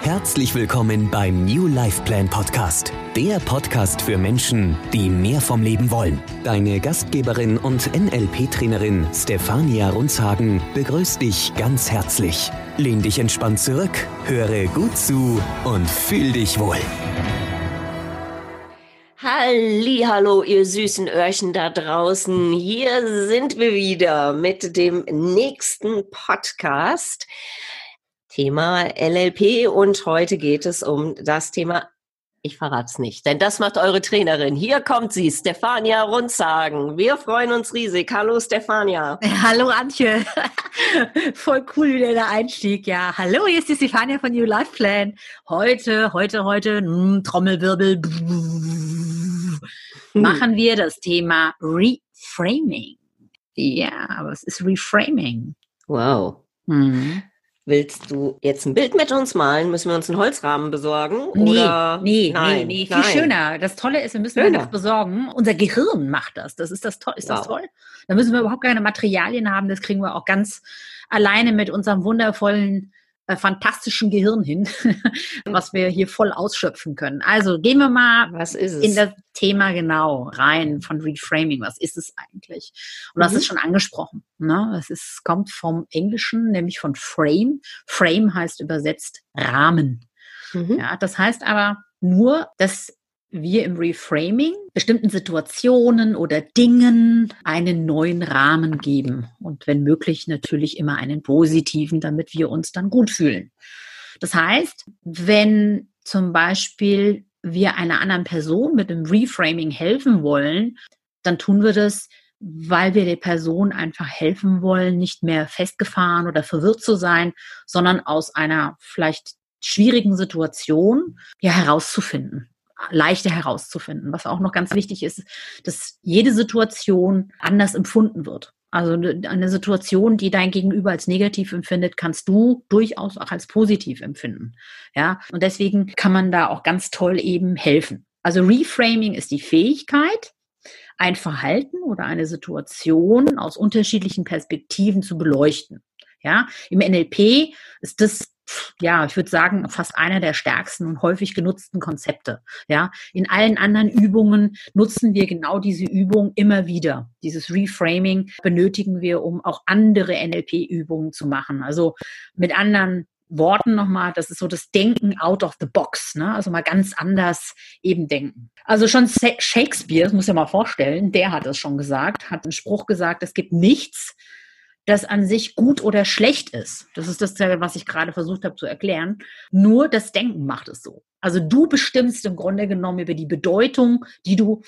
Herzlich willkommen beim New Life Plan Podcast, der Podcast für Menschen, die mehr vom Leben wollen. Deine Gastgeberin und NLP-Trainerin Stefania Runzhagen begrüßt dich ganz herzlich. Lehn dich entspannt zurück, höre gut zu und fühl dich wohl. Hallo, ihr süßen Öhrchen da draußen. Hier sind wir wieder mit dem nächsten Podcast. Thema LLP und heute geht es um das Thema, ich verrate es nicht, denn das macht eure Trainerin. Hier kommt sie, Stefania Rundsagen. Wir freuen uns riesig. Hallo Stefania. Hallo Antje. Voll cool wieder der Einstieg. Ja, hallo, hier ist die Stefania von New Life Plan. Heute, heute, heute, mh, hm, Trommelwirbel, hm. machen wir das Thema Reframing. Ja, was ist Reframing? Wow. Mhm. Willst du jetzt ein Bild mit uns malen? Müssen wir uns einen Holzrahmen besorgen? Nee, oder? nee, nein, nee, nee, viel nein. schöner. Das Tolle ist, wir müssen schöner. nichts besorgen. Unser Gehirn macht das. Das ist das toll. Ist wow. das toll? Da müssen wir überhaupt keine Materialien haben. Das kriegen wir auch ganz alleine mit unserem wundervollen äh, fantastischen Gehirn hin, was wir hier voll ausschöpfen können. Also gehen wir mal in das Thema genau rein von Reframing. Was ist es eigentlich? Und das mhm. ist schon angesprochen. Ne? Es ist, kommt vom Englischen, nämlich von Frame. Frame heißt übersetzt Rahmen. Mhm. Ja, das heißt aber nur, dass wir im Reframing bestimmten Situationen oder Dingen einen neuen Rahmen geben und wenn möglich natürlich immer einen positiven, damit wir uns dann gut fühlen. Das heißt, wenn zum Beispiel wir einer anderen Person mit dem Reframing helfen wollen, dann tun wir das, weil wir der Person einfach helfen wollen, nicht mehr festgefahren oder verwirrt zu sein, sondern aus einer vielleicht schwierigen Situation ja herauszufinden leichter herauszufinden. Was auch noch ganz wichtig ist, dass jede Situation anders empfunden wird. Also eine Situation, die dein Gegenüber als negativ empfindet, kannst du durchaus auch als positiv empfinden. Ja, und deswegen kann man da auch ganz toll eben helfen. Also Reframing ist die Fähigkeit, ein Verhalten oder eine Situation aus unterschiedlichen Perspektiven zu beleuchten. Ja, im NLP ist das ja, ich würde sagen, fast einer der stärksten und häufig genutzten Konzepte. Ja, in allen anderen Übungen nutzen wir genau diese Übung immer wieder. Dieses Reframing benötigen wir, um auch andere NLP-Übungen zu machen. Also mit anderen Worten nochmal, das ist so das Denken out of the box, ne? also mal ganz anders eben denken. Also schon Shakespeare, das muss ich mal vorstellen, der hat es schon gesagt, hat einen Spruch gesagt, es gibt nichts, das an sich gut oder schlecht ist. Das ist das, was ich gerade versucht habe zu erklären. Nur das Denken macht es so. Also du bestimmst im Grunde genommen über die Bedeutung, die du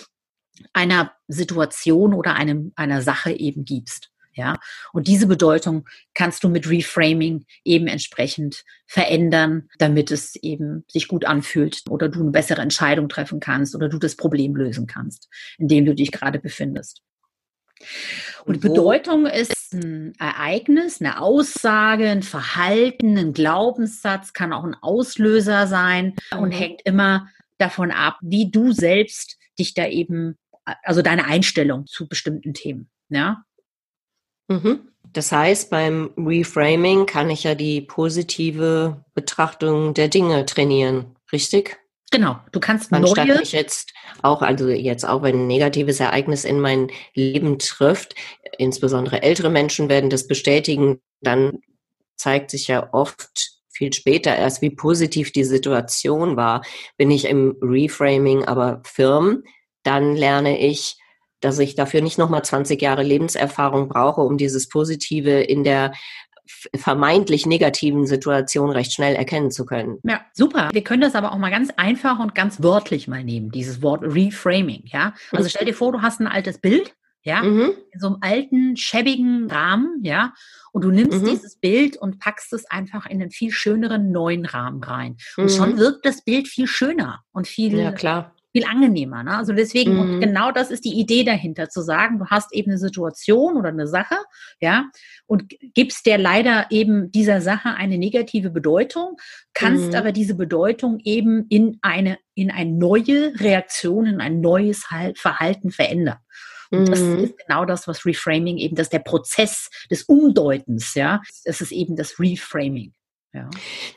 einer Situation oder einem, einer Sache eben gibst. Ja, und diese Bedeutung kannst du mit Reframing eben entsprechend verändern, damit es eben sich gut anfühlt oder du eine bessere Entscheidung treffen kannst oder du das Problem lösen kannst, in dem du dich gerade befindest. Und Bedeutung ist ein Ereignis, eine Aussage, ein Verhalten, ein Glaubenssatz, kann auch ein Auslöser sein und mhm. hängt immer davon ab, wie du selbst dich da eben, also deine Einstellung zu bestimmten Themen. Ja. Mhm. Das heißt, beim Reframing kann ich ja die positive Betrachtung der Dinge trainieren, richtig? Genau, du kannst Anstatt neue... ich jetzt auch, also jetzt auch wenn ein negatives Ereignis in mein Leben trifft, insbesondere ältere Menschen werden das bestätigen, dann zeigt sich ja oft viel später erst, wie positiv die Situation war. Bin ich im Reframing aber firm, dann lerne ich, dass ich dafür nicht nochmal 20 Jahre Lebenserfahrung brauche, um dieses Positive in der vermeintlich negativen Situation recht schnell erkennen zu können. Ja, super. Wir können das aber auch mal ganz einfach und ganz wörtlich mal nehmen, dieses Wort Reframing, ja. Also mhm. stell dir vor, du hast ein altes Bild, ja, mhm. in so einem alten, schäbigen Rahmen, ja, und du nimmst mhm. dieses Bild und packst es einfach in einen viel schöneren neuen Rahmen rein. Und mhm. schon wirkt das Bild viel schöner und viel, ja, klar viel angenehmer. Ne? Also deswegen, mhm. und genau das ist die Idee dahinter, zu sagen, du hast eben eine Situation oder eine Sache, ja, und gibst der leider eben dieser Sache eine negative Bedeutung, kannst mhm. aber diese Bedeutung eben in eine, in eine neue Reaktion, in ein neues Verhalten verändern. Und das mhm. ist genau das, was Reframing eben, das ist der Prozess des Umdeutens, ja. Das ist eben das Reframing. Ja.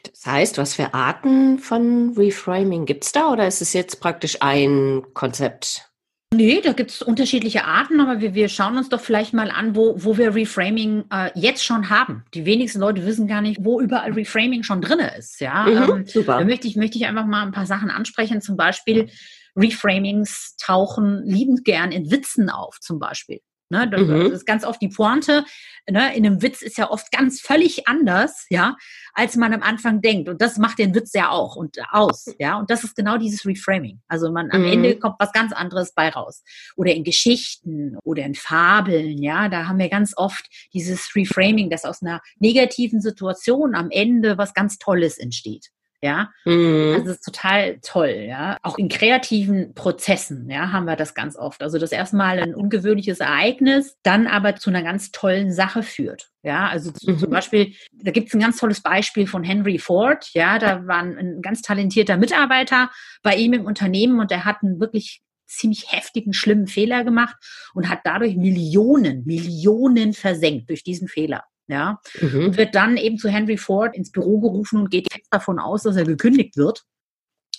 Das heißt, was für Arten von Reframing gibt es da oder ist es jetzt praktisch ein Konzept? Nee, da gibt es unterschiedliche Arten, aber wir, wir schauen uns doch vielleicht mal an, wo, wo wir Reframing äh, jetzt schon haben. Die wenigsten Leute wissen gar nicht, wo überall Reframing schon drin ist. Ja, mhm, ähm, super. Da möchte ich, möchte ich einfach mal ein paar Sachen ansprechen. Zum Beispiel Reframings tauchen liebend gern in Witzen auf, zum Beispiel. Ne, das mhm. ist ganz oft die Pointe. Ne, in einem Witz ist ja oft ganz völlig anders, ja, als man am Anfang denkt. Und das macht den Witz ja auch und aus, ja. Und das ist genau dieses Reframing. Also man am mhm. Ende kommt was ganz anderes bei raus. Oder in Geschichten oder in Fabeln, ja, da haben wir ganz oft dieses Reframing, dass aus einer negativen Situation am Ende was ganz Tolles entsteht. Ja, mhm. also das ist total toll, ja. Auch in kreativen Prozessen, ja, haben wir das ganz oft. Also das erstmal ein ungewöhnliches Ereignis, dann aber zu einer ganz tollen Sache führt. Ja, also mhm. zum Beispiel, da gibt es ein ganz tolles Beispiel von Henry Ford, ja, da war ein, ein ganz talentierter Mitarbeiter bei ihm im Unternehmen und der hat einen wirklich ziemlich heftigen, schlimmen Fehler gemacht und hat dadurch Millionen, Millionen versenkt durch diesen Fehler ja, mhm. und wird dann eben zu Henry Ford ins Büro gerufen und geht fest davon aus, dass er gekündigt wird.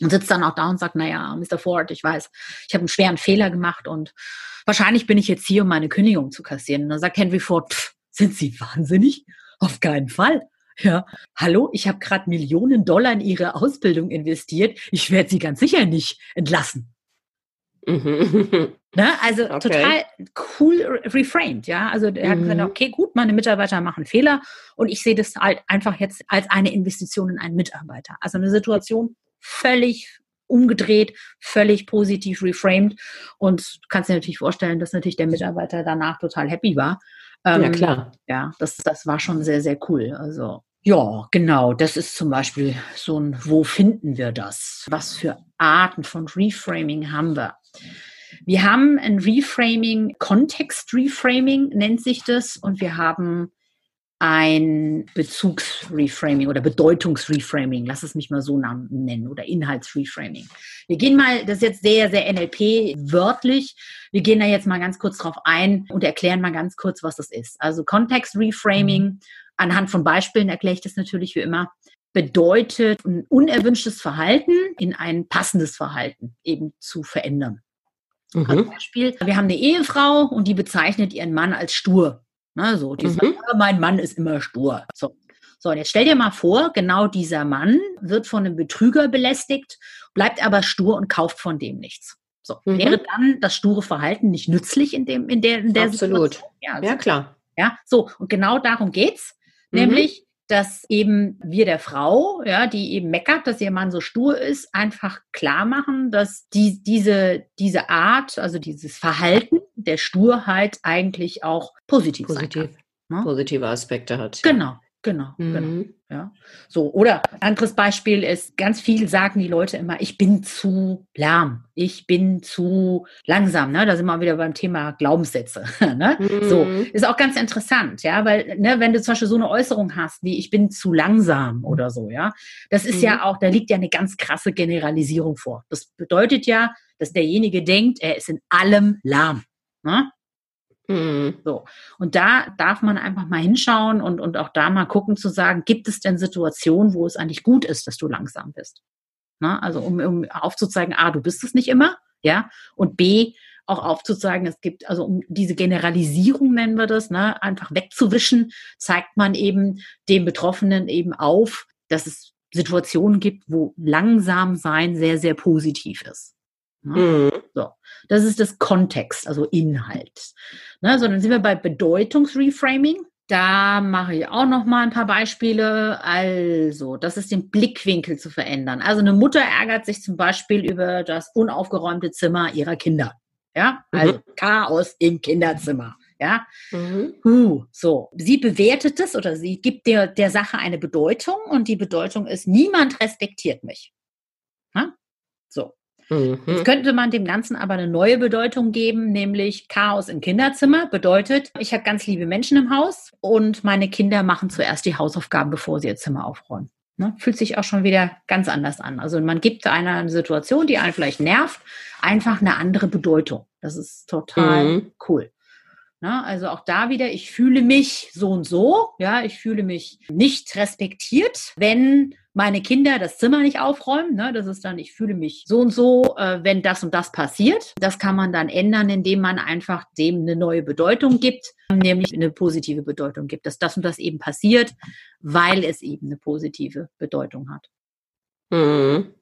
Und sitzt dann auch da und sagt, naja, Mr. Ford, ich weiß, ich habe einen schweren Fehler gemacht und wahrscheinlich bin ich jetzt hier, um meine Kündigung zu kassieren. Und dann sagt Henry Ford, pff, sind Sie wahnsinnig? Auf keinen Fall. Ja, hallo, ich habe gerade Millionen Dollar in Ihre Ausbildung investiert. Ich werde Sie ganz sicher nicht entlassen. Mhm. Ne? Also okay. total cool reframed, ja. Also er hat mhm. gesagt, okay, gut, meine Mitarbeiter machen Fehler und ich sehe das halt einfach jetzt als eine Investition in einen Mitarbeiter. Also eine Situation völlig umgedreht, völlig positiv reframed und du kannst dir natürlich vorstellen, dass natürlich der Mitarbeiter danach total happy war. Ähm, ja, klar. Ja, das, das war schon sehr, sehr cool. Also ja, genau. Das ist zum Beispiel so ein, wo finden wir das? Was für Arten von Reframing haben wir? Wir haben ein Reframing, Kontext-Reframing nennt sich das, und wir haben ein Bezugsreframing oder Bedeutungsreframing, lass es mich mal so nennen, oder Inhaltsreframing. Wir gehen mal, das ist jetzt sehr, sehr NLP wörtlich, wir gehen da jetzt mal ganz kurz drauf ein und erklären mal ganz kurz, was das ist. Also Kontextreframing, anhand von Beispielen erkläre ich das natürlich wie immer, bedeutet ein unerwünschtes Verhalten in ein passendes Verhalten eben zu verändern. Mhm. Beispiel, wir haben eine Ehefrau und die bezeichnet ihren Mann als stur. Na, so, die mhm. sagt, mein Mann ist immer stur. So. So, und jetzt stell dir mal vor, genau dieser Mann wird von einem Betrüger belästigt, bleibt aber stur und kauft von dem nichts. So, mhm. wäre dann das sture Verhalten nicht nützlich in dem, in der, in der Absolut. Situation? Ja, also, ja, klar. Ja, so, und genau darum geht's. Mhm. Nämlich, dass eben wir der Frau, ja, die eben meckert, dass ihr Mann so stur ist, einfach klar machen, dass die, diese, diese Art, also dieses Verhalten der Sturheit eigentlich auch positiv, positiv. sein kann. Ne? Positive Aspekte hat. Genau, Genau, genau, mhm. genau. Ja. So, oder anderes Beispiel ist, ganz viel sagen die Leute immer, ich bin zu lahm, ich bin zu langsam. Ne? Da sind wir wieder beim Thema Glaubenssätze. ne? Mhm. So, ist auch ganz interessant, ja, weil, ne, wenn du zum Beispiel so eine Äußerung hast, wie ich bin zu langsam oder so, ja, das ist mhm. ja auch, da liegt ja eine ganz krasse Generalisierung vor. Das bedeutet ja, dass derjenige denkt, er ist in allem lahm. Ne? Mhm. So. Und da darf man einfach mal hinschauen und, und auch da mal gucken zu sagen, gibt es denn Situationen, wo es eigentlich gut ist, dass du langsam bist? Na, also um, um aufzuzeigen, A, du bist es nicht immer, ja, und B, auch aufzuzeigen, es gibt, also um diese Generalisierung nennen wir das, ne, einfach wegzuwischen, zeigt man eben dem Betroffenen eben auf, dass es Situationen gibt, wo langsam sein sehr, sehr positiv ist. Ne? Mhm. So, das ist das Kontext, also Inhalt. Ne, so, dann sind wir bei Bedeutungsreframing. Da mache ich auch noch mal ein paar Beispiele. Also, das ist den Blickwinkel zu verändern. Also eine Mutter ärgert sich zum Beispiel über das unaufgeräumte Zimmer ihrer Kinder. Ja, also mhm. Chaos im Kinderzimmer. Ja, mhm. uh, so. Sie bewertet es oder sie gibt der, der Sache eine Bedeutung und die Bedeutung ist, niemand respektiert mich. Mhm. Jetzt könnte man dem Ganzen aber eine neue Bedeutung geben, nämlich Chaos im Kinderzimmer bedeutet, ich habe ganz liebe Menschen im Haus und meine Kinder machen zuerst die Hausaufgaben, bevor sie ihr Zimmer aufräumen. Ne? Fühlt sich auch schon wieder ganz anders an. Also man gibt einer Situation, die einen vielleicht nervt, einfach eine andere Bedeutung. Das ist total mhm. cool. Na, also auch da wieder, ich fühle mich so und so, ja, ich fühle mich nicht respektiert, wenn meine Kinder das Zimmer nicht aufräumen. Ne? Das ist dann, ich fühle mich so und so, äh, wenn das und das passiert. Das kann man dann ändern, indem man einfach dem eine neue Bedeutung gibt, nämlich eine positive Bedeutung gibt, dass das und das eben passiert, weil es eben eine positive Bedeutung hat. Mhm.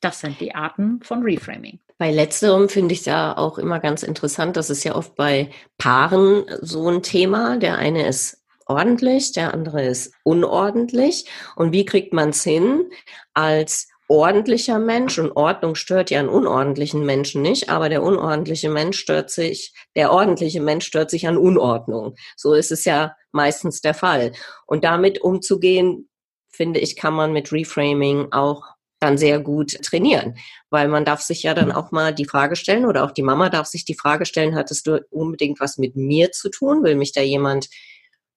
Das sind die Arten von Reframing. Bei letzterem finde ich ja auch immer ganz interessant, das ist ja oft bei Paaren so ein Thema. Der eine ist ordentlich, der andere ist unordentlich. Und wie kriegt man es hin, als ordentlicher Mensch, und Ordnung stört ja einen unordentlichen Menschen nicht, aber der unordentliche Mensch stört sich, der ordentliche Mensch stört sich an Unordnung. So ist es ja meistens der Fall. Und damit umzugehen, finde ich, kann man mit Reframing auch dann sehr gut trainieren, weil man darf sich ja dann auch mal die Frage stellen oder auch die Mama darf sich die Frage stellen, hattest du unbedingt was mit mir zu tun? Will mich da jemand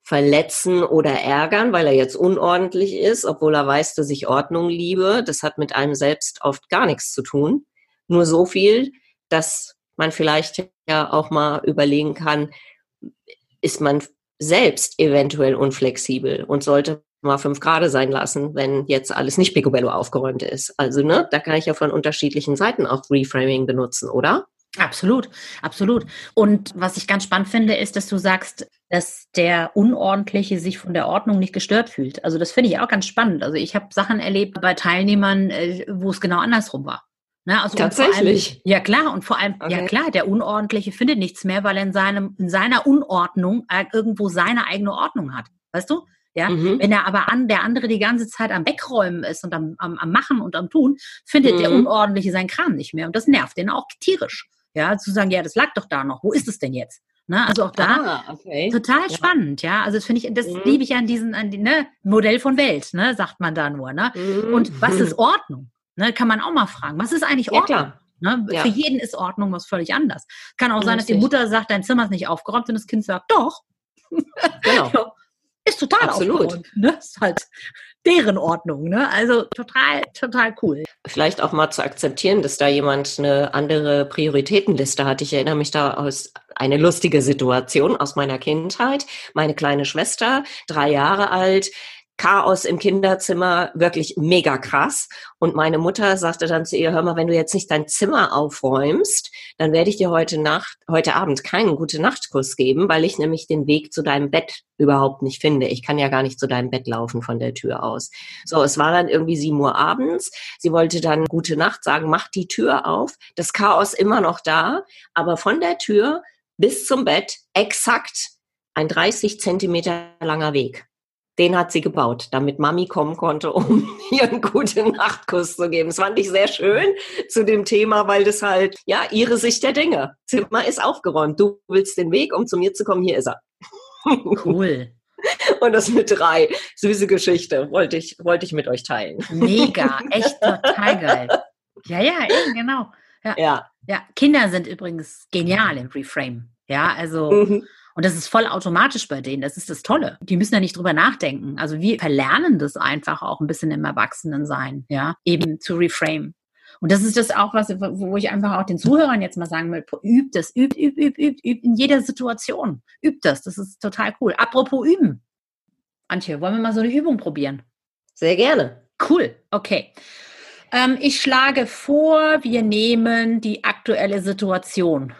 verletzen oder ärgern, weil er jetzt unordentlich ist, obwohl er weiß, dass ich Ordnung liebe? Das hat mit einem selbst oft gar nichts zu tun. Nur so viel, dass man vielleicht ja auch mal überlegen kann, ist man selbst eventuell unflexibel und sollte mal fünf Grad sein lassen, wenn jetzt alles nicht picobello aufgeräumt ist. Also, ne, da kann ich ja von unterschiedlichen Seiten auch Reframing benutzen, oder? Absolut, absolut. Und was ich ganz spannend finde, ist, dass du sagst, dass der Unordentliche sich von der Ordnung nicht gestört fühlt. Also das finde ich auch ganz spannend. Also ich habe Sachen erlebt bei Teilnehmern, äh, wo es genau andersrum war. Ne? Also Tatsächlich. Allem, ja klar, und vor allem, okay. ja klar, der Unordentliche findet nichts mehr, weil er in, seinem, in seiner Unordnung äh, irgendwo seine eigene Ordnung hat. Weißt du? Ja, mhm. wenn er aber an der andere die ganze Zeit am Wegräumen ist und am, am, am Machen und am Tun, findet mhm. der Unordentliche seinen Kram nicht mehr und das nervt den auch tierisch. Ja, zu sagen, ja, das lag doch da noch. Wo ist es denn jetzt? Ne, also auch da ah, okay. total ja. spannend, ja. Also das finde ich, das mhm. liebe ich an diesen, an die, ne, Modell von Welt, ne, sagt man da nur, ne. Mhm. Und was ist Ordnung? Ne, kann man auch mal fragen. Was ist eigentlich Ordnung? Ja, Ne? Ja. Für jeden ist Ordnung was völlig anders. Kann auch sein, dass die Mutter sagt, dein Zimmer ist nicht aufgeräumt und das Kind sagt, doch. Genau. Ist total Absolut. aufgeräumt. Ne? Ist halt deren Ordnung. Ne? Also total, total cool. Vielleicht auch mal zu akzeptieren, dass da jemand eine andere Prioritätenliste hat. Ich erinnere mich da aus eine lustige Situation aus meiner Kindheit. Meine kleine Schwester, drei Jahre alt, Chaos im Kinderzimmer, wirklich mega krass. Und meine Mutter sagte dann zu ihr, hör mal, wenn du jetzt nicht dein Zimmer aufräumst, dann werde ich dir heute Nacht, heute Abend keinen gute Nachtkuss geben, weil ich nämlich den Weg zu deinem Bett überhaupt nicht finde. Ich kann ja gar nicht zu deinem Bett laufen von der Tür aus. So, es war dann irgendwie sieben Uhr abends. Sie wollte dann gute Nacht sagen, mach die Tür auf. Das Chaos immer noch da, aber von der Tür bis zum Bett exakt ein 30 Zentimeter langer Weg den hat sie gebaut, damit Mami kommen konnte, um ihr einen guten Nachtkuss zu geben. Das fand ich sehr schön zu dem Thema, weil das halt, ja, ihre Sicht der Dinge. Zimmer ist aufgeräumt. Du willst den Weg, um zu mir zu kommen. Hier ist er. Cool. Und das mit drei. Süße Geschichte. Wollte ich, wollte ich mit euch teilen. Mega. Echt total geil. Ja, ja, eben, genau. Ja. ja. ja. Kinder sind übrigens genial im Reframe. Ja, also. Mhm und das ist voll automatisch bei denen. Das ist das Tolle. Die müssen ja nicht drüber nachdenken. Also wir verlernen das einfach auch ein bisschen im Erwachsenensein, ja, eben zu reframe. Und das ist das auch, was, wo ich einfach auch den Zuhörern jetzt mal sagen will, übt das, übt, übt, übt, übt, übt in jeder Situation. Übt das. Das ist total cool. Apropos üben. Antje, wollen wir mal so eine Übung probieren? Sehr gerne. Cool. Okay. Ähm, ich schlage vor, wir nehmen die aktuelle Situation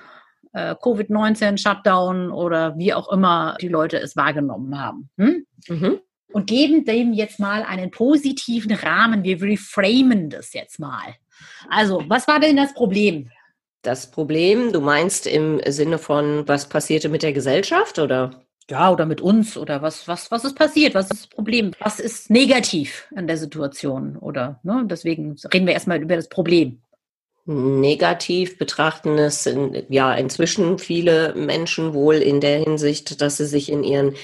äh, Covid-19, Shutdown oder wie auch immer die Leute es wahrgenommen haben. Hm? Mhm. Und geben dem jetzt mal einen positiven Rahmen. Wir reframen das jetzt mal. Also, was war denn das Problem? Das Problem, du meinst im Sinne von, was passierte mit der Gesellschaft oder? Ja, oder mit uns oder was, was, was ist passiert? Was ist das Problem? Was ist negativ an der Situation? Oder ne? deswegen reden wir erstmal über das Problem negativ betrachten es in, ja inzwischen viele Menschen wohl in der Hinsicht, dass sie sich in ihren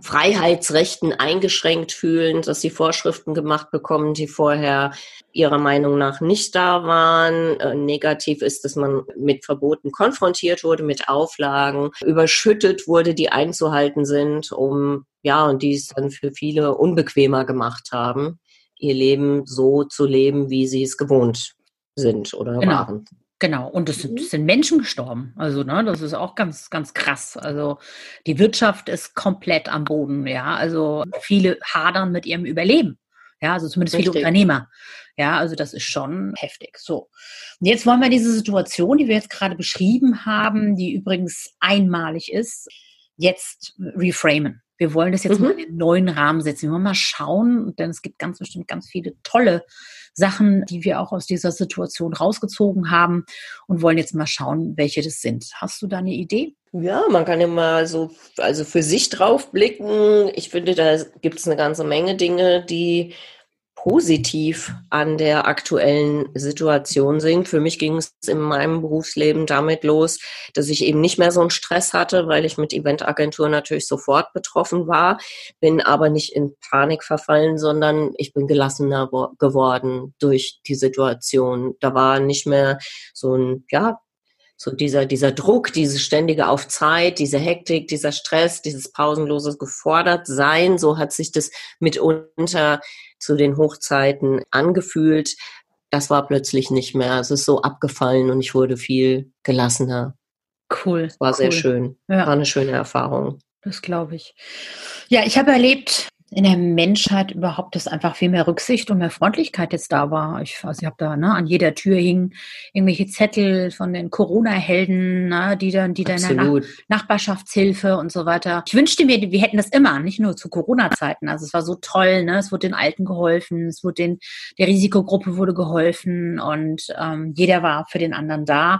Freiheitsrechten eingeschränkt fühlen, dass sie Vorschriften gemacht bekommen, die vorher ihrer Meinung nach nicht da waren. Äh, negativ ist, dass man mit Verboten konfrontiert wurde, mit Auflagen, überschüttet wurde, die einzuhalten sind, um ja, und die es dann für viele unbequemer gemacht haben, ihr Leben so zu leben, wie sie es gewohnt sind oder genau. waren. Genau, und es sind, es sind, Menschen gestorben. Also, ne, das ist auch ganz, ganz krass. Also, die Wirtschaft ist komplett am Boden, ja. Also, viele hadern mit ihrem Überleben. Ja, also zumindest Richtig. viele Unternehmer. Ja, also das ist schon heftig. So. Und jetzt wollen wir diese Situation, die wir jetzt gerade beschrieben haben, die übrigens einmalig ist, jetzt reframen. Wir wollen das jetzt mhm. mal in den neuen Rahmen setzen. Wir wollen mal schauen, denn es gibt ganz bestimmt ganz viele tolle Sachen, die wir auch aus dieser Situation rausgezogen haben und wollen jetzt mal schauen, welche das sind. Hast du da eine Idee? Ja, man kann ja mal so, also für sich drauf blicken. Ich finde, da gibt es eine ganze Menge Dinge, die positiv an der aktuellen Situation sind. Für mich ging es in meinem Berufsleben damit los, dass ich eben nicht mehr so einen Stress hatte, weil ich mit Eventagentur natürlich sofort betroffen war, bin aber nicht in Panik verfallen, sondern ich bin gelassener geworden durch die Situation. Da war nicht mehr so ein, ja, so dieser, dieser Druck, diese ständige auf Zeit, diese Hektik, dieser Stress, dieses pausenlose gefordert sein, so hat sich das mitunter zu den Hochzeiten angefühlt. Das war plötzlich nicht mehr. Es ist so abgefallen und ich wurde viel gelassener. Cool. War cool. sehr schön. Ja. War eine schöne Erfahrung. Das glaube ich. Ja, ich habe erlebt, in der Menschheit überhaupt, dass einfach viel mehr Rücksicht und mehr Freundlichkeit jetzt da war. Ich, also ich habe da, ne, an jeder Tür hingen irgendwelche Zettel von den Corona-Helden, ne, die dann, die dann in der Nach Nachbarschaftshilfe und so weiter. Ich wünschte mir, wir hätten das immer, nicht nur zu Corona-Zeiten. Also es war so toll, ne? Es wurde den Alten geholfen, es wurde den, der Risikogruppe wurde geholfen und ähm, jeder war für den anderen da.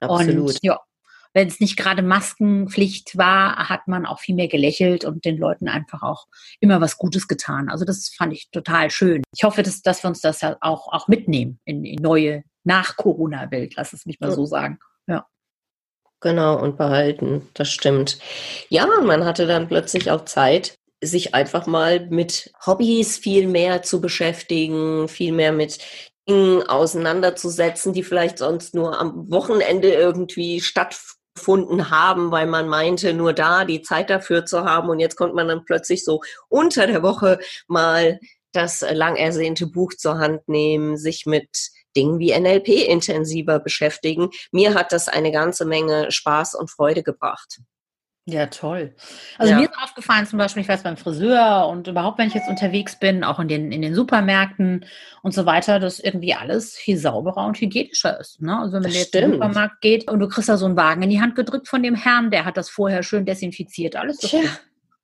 Absolut. Und ja, wenn es nicht gerade Maskenpflicht war, hat man auch viel mehr gelächelt und den Leuten einfach auch immer was Gutes getan. Also das fand ich total schön. Ich hoffe, dass, dass wir uns das ja auch, auch mitnehmen in, in neue Nach-Corona-Welt, lass es mich mal so sagen. Ja. Genau, und behalten, das stimmt. Ja, man hatte dann plötzlich auch Zeit, sich einfach mal mit Hobbys viel mehr zu beschäftigen, viel mehr mit Dingen auseinanderzusetzen, die vielleicht sonst nur am Wochenende irgendwie stattfinden gefunden haben, weil man meinte, nur da die Zeit dafür zu haben. Und jetzt konnte man dann plötzlich so unter der Woche mal das lang ersehnte Buch zur Hand nehmen, sich mit Dingen wie NLP intensiver beschäftigen. Mir hat das eine ganze Menge Spaß und Freude gebracht. Ja, toll. Also ja. mir ist aufgefallen, zum Beispiel, ich weiß beim Friseur und überhaupt, wenn ich jetzt unterwegs bin, auch in den, in den Supermärkten und so weiter, dass irgendwie alles viel sauberer und hygienischer ist. Ne? Also wenn man jetzt in den Supermarkt geht und du kriegst da so einen Wagen in die Hand gedrückt von dem Herrn, der hat das vorher schön desinfiziert, alles. Das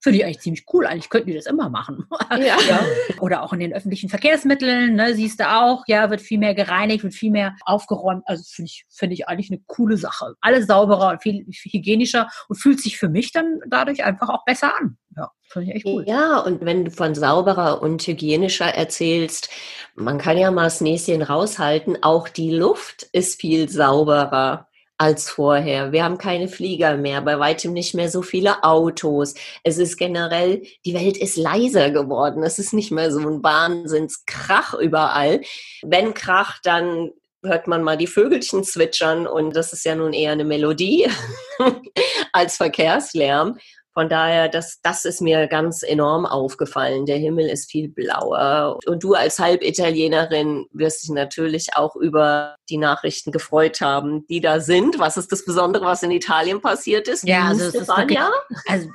Finde ich eigentlich ziemlich cool. Eigentlich könnten die das immer machen. Ja. ja. Oder auch in den öffentlichen Verkehrsmitteln, ne, siehst du auch, ja, wird viel mehr gereinigt, wird viel mehr aufgeräumt. Also finde ich, finde ich eigentlich eine coole Sache. Alles sauberer und viel hygienischer und fühlt sich für mich dann dadurch einfach auch besser an. Ja, finde ich echt cool. Ja, und wenn du von sauberer und hygienischer erzählst, man kann ja mal das Näschen raushalten, auch die Luft ist viel sauberer als vorher. Wir haben keine Flieger mehr, bei weitem nicht mehr so viele Autos. Es ist generell, die Welt ist leiser geworden. Es ist nicht mehr so ein Wahnsinnskrach überall. Wenn Krach, dann hört man mal die Vögelchen zwitschern und das ist ja nun eher eine Melodie als Verkehrslärm. Von daher, das, das ist mir ganz enorm aufgefallen. Der Himmel ist viel blauer. Und du als Halbitalienerin wirst dich natürlich auch über die Nachrichten gefreut haben, die da sind. Was ist das Besondere, was in Italien passiert ist? Ja, also, es ist wirklich, also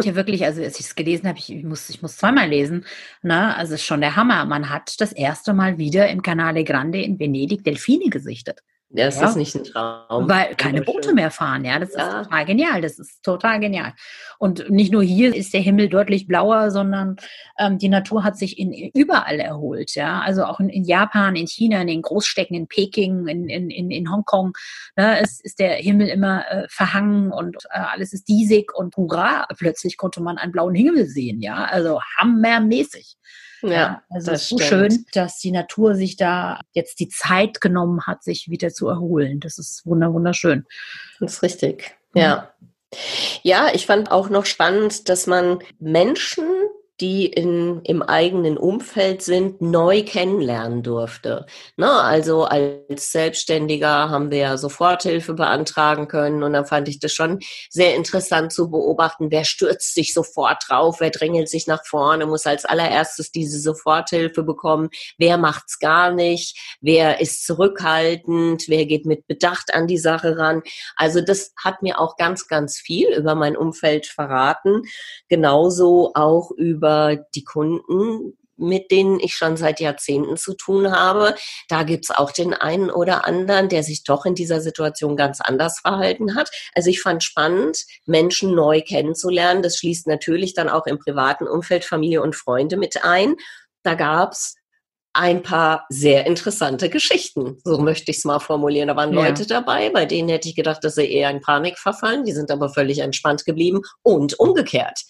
ja wirklich, also als ich es gelesen habe, ich, ich, muss, ich muss zweimal lesen. Ne? Also es ist schon der Hammer. Man hat das erste Mal wieder im Canale Grande in Venedig Delfine gesichtet. Ja, ist ja. das nicht ein Traum? Weil keine Boote mehr fahren, ja. Das ja. ist total genial. Das ist total genial. Und nicht nur hier ist der Himmel deutlich blauer, sondern ähm, die Natur hat sich in, überall erholt, ja. Also auch in, in, Japan, in China, in den Großstädten, in Peking, in, in, in, in Hongkong, ne, ist, ist der Himmel immer äh, verhangen und äh, alles ist diesig und hurra, plötzlich konnte man einen blauen Himmel sehen, ja. Also hammermäßig. Ja, ja also es ist so schön, dass die Natur sich da jetzt die Zeit genommen hat, sich wieder zu erholen. Das ist wunderschön. Das ist richtig. Ja. Ja, ich fand auch noch spannend, dass man Menschen die in, im eigenen Umfeld sind, neu kennenlernen durfte. Ne? Also als Selbstständiger haben wir ja Soforthilfe beantragen können und dann fand ich das schon sehr interessant zu beobachten, wer stürzt sich sofort drauf, wer drängelt sich nach vorne, muss als allererstes diese Soforthilfe bekommen, wer macht's gar nicht, wer ist zurückhaltend, wer geht mit Bedacht an die Sache ran. Also das hat mir auch ganz, ganz viel über mein Umfeld verraten. Genauso auch über über die Kunden, mit denen ich schon seit Jahrzehnten zu tun habe. Da gibt's auch den einen oder anderen, der sich doch in dieser Situation ganz anders verhalten hat. Also ich fand spannend, Menschen neu kennenzulernen. Das schließt natürlich dann auch im privaten Umfeld Familie und Freunde mit ein. Da gab's ein paar sehr interessante Geschichten. So möchte ich es mal formulieren. Da waren ja. Leute dabei, bei denen hätte ich gedacht, dass sie eher in Panik verfallen. Die sind aber völlig entspannt geblieben und umgekehrt.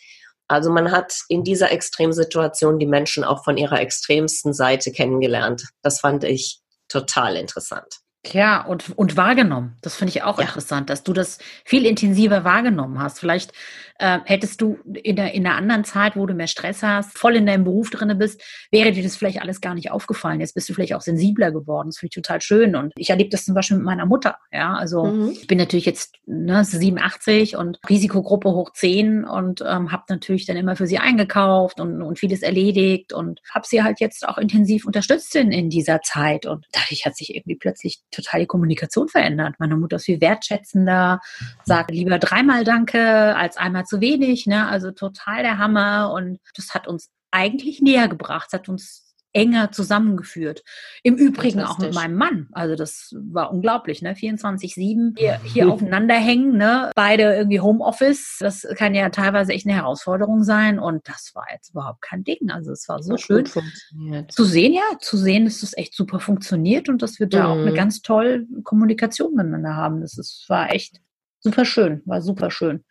Also man hat in dieser Extremsituation die Menschen auch von ihrer extremsten Seite kennengelernt. Das fand ich total interessant. Ja, und, und wahrgenommen. Das finde ich auch ja. interessant, dass du das viel intensiver wahrgenommen hast. Vielleicht äh, hättest du in, der, in einer anderen Zeit, wo du mehr Stress hast, voll in deinem Beruf drin bist, wäre dir das vielleicht alles gar nicht aufgefallen. Jetzt bist du vielleicht auch sensibler geworden. Das finde ich total schön. Und ich erlebe das zum Beispiel mit meiner Mutter. Ja, also mhm. ich bin natürlich jetzt ne, 87 und Risikogruppe hoch 10 und ähm, habe natürlich dann immer für sie eingekauft und, und vieles erledigt und habe sie halt jetzt auch intensiv unterstützt in, in dieser Zeit. Und dadurch hat sich irgendwie plötzlich total die Kommunikation verändert. Meine Mutter ist viel wertschätzender, sagt lieber dreimal Danke als einmal zu wenig. Ne? Also total der Hammer. Und das hat uns eigentlich näher gebracht, das hat uns enger zusammengeführt. Im Übrigen auch mit meinem Mann. Also das war unglaublich, ne? 24-7 hier, hier aufeinander hängen, ne? Beide irgendwie Homeoffice. Das kann ja teilweise echt eine Herausforderung sein. Und das war jetzt überhaupt kein Ding. Also es war so das schön zu sehen, ja, zu sehen, dass das echt super funktioniert und dass wir da mhm. auch eine mhm. ganz tolle Kommunikation miteinander haben. Das ist, war echt super schön, war super schön.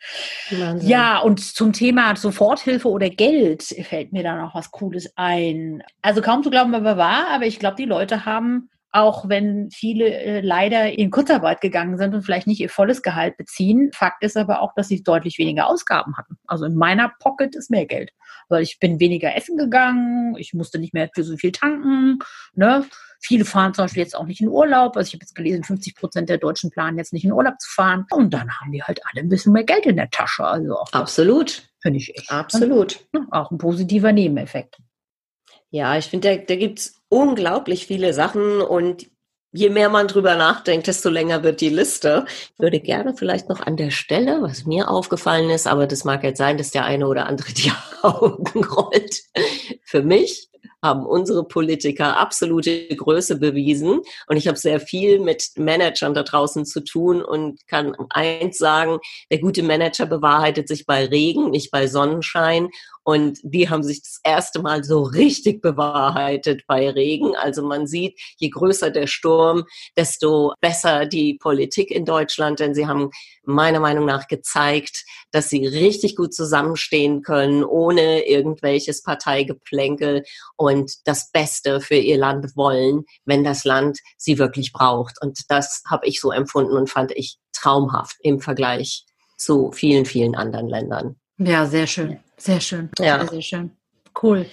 Wahnsinn. Ja, und zum Thema Soforthilfe oder Geld fällt mir da noch was Cooles ein. Also kaum zu glauben, aber wahr, aber ich glaube, die Leute haben auch wenn viele äh, leider in Kurzarbeit gegangen sind und vielleicht nicht ihr volles Gehalt beziehen. Fakt ist aber auch, dass sie deutlich weniger Ausgaben hatten. Also in meiner Pocket ist mehr Geld, weil ich bin weniger essen gegangen, ich musste nicht mehr für so viel tanken. Ne? Viele fahren zum Beispiel jetzt auch nicht in Urlaub. Also ich habe jetzt gelesen, 50 Prozent der Deutschen planen jetzt nicht in Urlaub zu fahren. Und dann haben die halt alle ein bisschen mehr Geld in der Tasche. Also auch absolut. Finde ich echt. Absolut. Ne? Auch ein positiver Nebeneffekt. Ja, ich finde, da, da gibt's unglaublich viele Sachen und je mehr man drüber nachdenkt, desto länger wird die Liste. Ich würde gerne vielleicht noch an der Stelle, was mir aufgefallen ist, aber das mag jetzt sein, dass der eine oder andere die Augen rollt. Für mich haben unsere Politiker absolute Größe bewiesen. Und ich habe sehr viel mit Managern da draußen zu tun und kann eins sagen, der gute Manager bewahrheitet sich bei Regen, nicht bei Sonnenschein. Und die haben sich das erste Mal so richtig bewahrheitet bei Regen. Also man sieht, je größer der Sturm, desto besser die Politik in Deutschland, denn sie haben meiner Meinung nach gezeigt, dass sie richtig gut zusammenstehen können, ohne irgendwelches Parteigeplänkel und das Beste für ihr Land wollen, wenn das Land sie wirklich braucht. Und das habe ich so empfunden und fand ich traumhaft im Vergleich zu vielen, vielen anderen Ländern. Ja, sehr schön. Sehr schön. Ja. Sehr, sehr schön. Cool.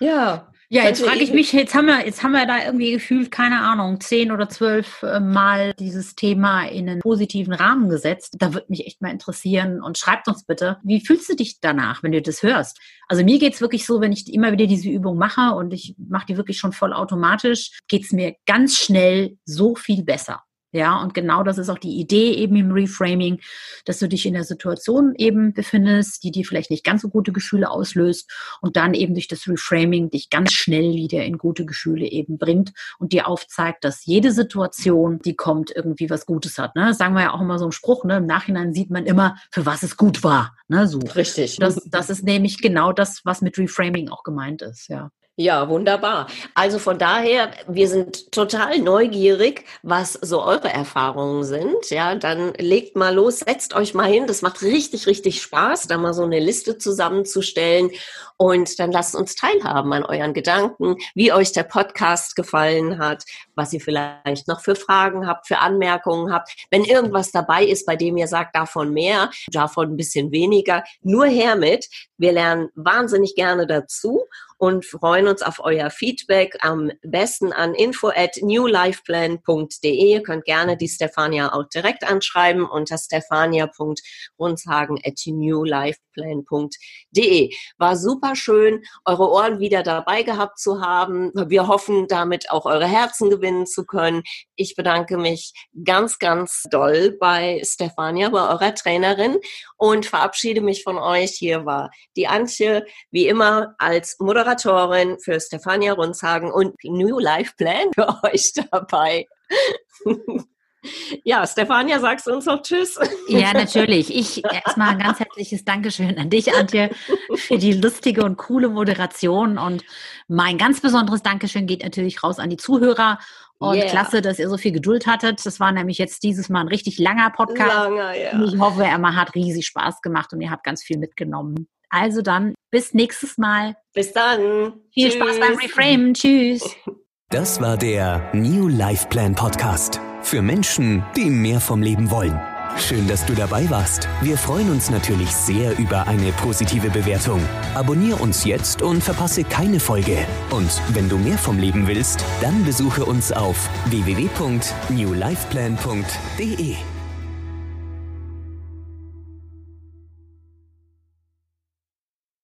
Ja. Ja, jetzt frage ich mich, jetzt haben wir, jetzt haben wir da irgendwie gefühlt, keine Ahnung, zehn oder zwölf äh, Mal dieses Thema in einen positiven Rahmen gesetzt. Da würde mich echt mal interessieren und schreibt uns bitte, wie fühlst du dich danach, wenn du das hörst? Also mir geht's wirklich so, wenn ich immer wieder diese Übung mache und ich mache die wirklich schon voll automatisch, geht's mir ganz schnell so viel besser. Ja, und genau das ist auch die Idee eben im Reframing, dass du dich in der Situation eben befindest, die dir vielleicht nicht ganz so gute Gefühle auslöst und dann eben durch das Reframing dich ganz schnell wieder in gute Gefühle eben bringt und dir aufzeigt, dass jede Situation, die kommt, irgendwie was Gutes hat. Ne? Das sagen wir ja auch immer so ein Spruch, ne? im Nachhinein sieht man immer, für was es gut war. Ne? So. Richtig. Das, das ist nämlich genau das, was mit Reframing auch gemeint ist, ja. Ja, wunderbar. Also von daher, wir sind total neugierig, was so eure Erfahrungen sind. Ja, dann legt mal los, setzt euch mal hin. Das macht richtig, richtig Spaß, da mal so eine Liste zusammenzustellen. Und dann lasst uns teilhaben an euren Gedanken, wie euch der Podcast gefallen hat, was ihr vielleicht noch für Fragen habt, für Anmerkungen habt. Wenn irgendwas dabei ist, bei dem ihr sagt, davon mehr, davon ein bisschen weniger, nur her mit. Wir lernen wahnsinnig gerne dazu und freuen uns auf euer Feedback am besten an info at newlifeplan.de. Ihr könnt gerne die Stefania auch direkt anschreiben unter stefania.rundshagen at newlifeplan.de. War super schön, eure Ohren wieder dabei gehabt zu haben. Wir hoffen damit auch eure Herzen gewinnen zu können. Ich bedanke mich ganz, ganz doll bei Stefania, bei eurer Trainerin und verabschiede mich von euch. Hier war die Antje, wie immer als Moderatorin für Stefania Runzhagen und New Life Plan für euch dabei. Ja, Stefania, sagst du uns noch Tschüss? Ja, natürlich. Ich erstmal ein ganz herzliches Dankeschön an dich, Antje, für die lustige und coole Moderation. Und mein ganz besonderes Dankeschön geht natürlich raus an die Zuhörer und yeah. klasse, dass ihr so viel Geduld hattet. Das war nämlich jetzt dieses Mal ein richtig langer Podcast. Langer, ja. Ich hoffe, er hat riesig Spaß gemacht und ihr habt ganz viel mitgenommen. Also dann, bis nächstes Mal. Bis dann. Viel Tschüss. Spaß beim Reframe. Tschüss. Das war der New Life Plan Podcast. Für Menschen, die mehr vom Leben wollen. Schön, dass du dabei warst. Wir freuen uns natürlich sehr über eine positive Bewertung. Abonnier uns jetzt und verpasse keine Folge. Und wenn du mehr vom Leben willst, dann besuche uns auf www.newlifeplan.de.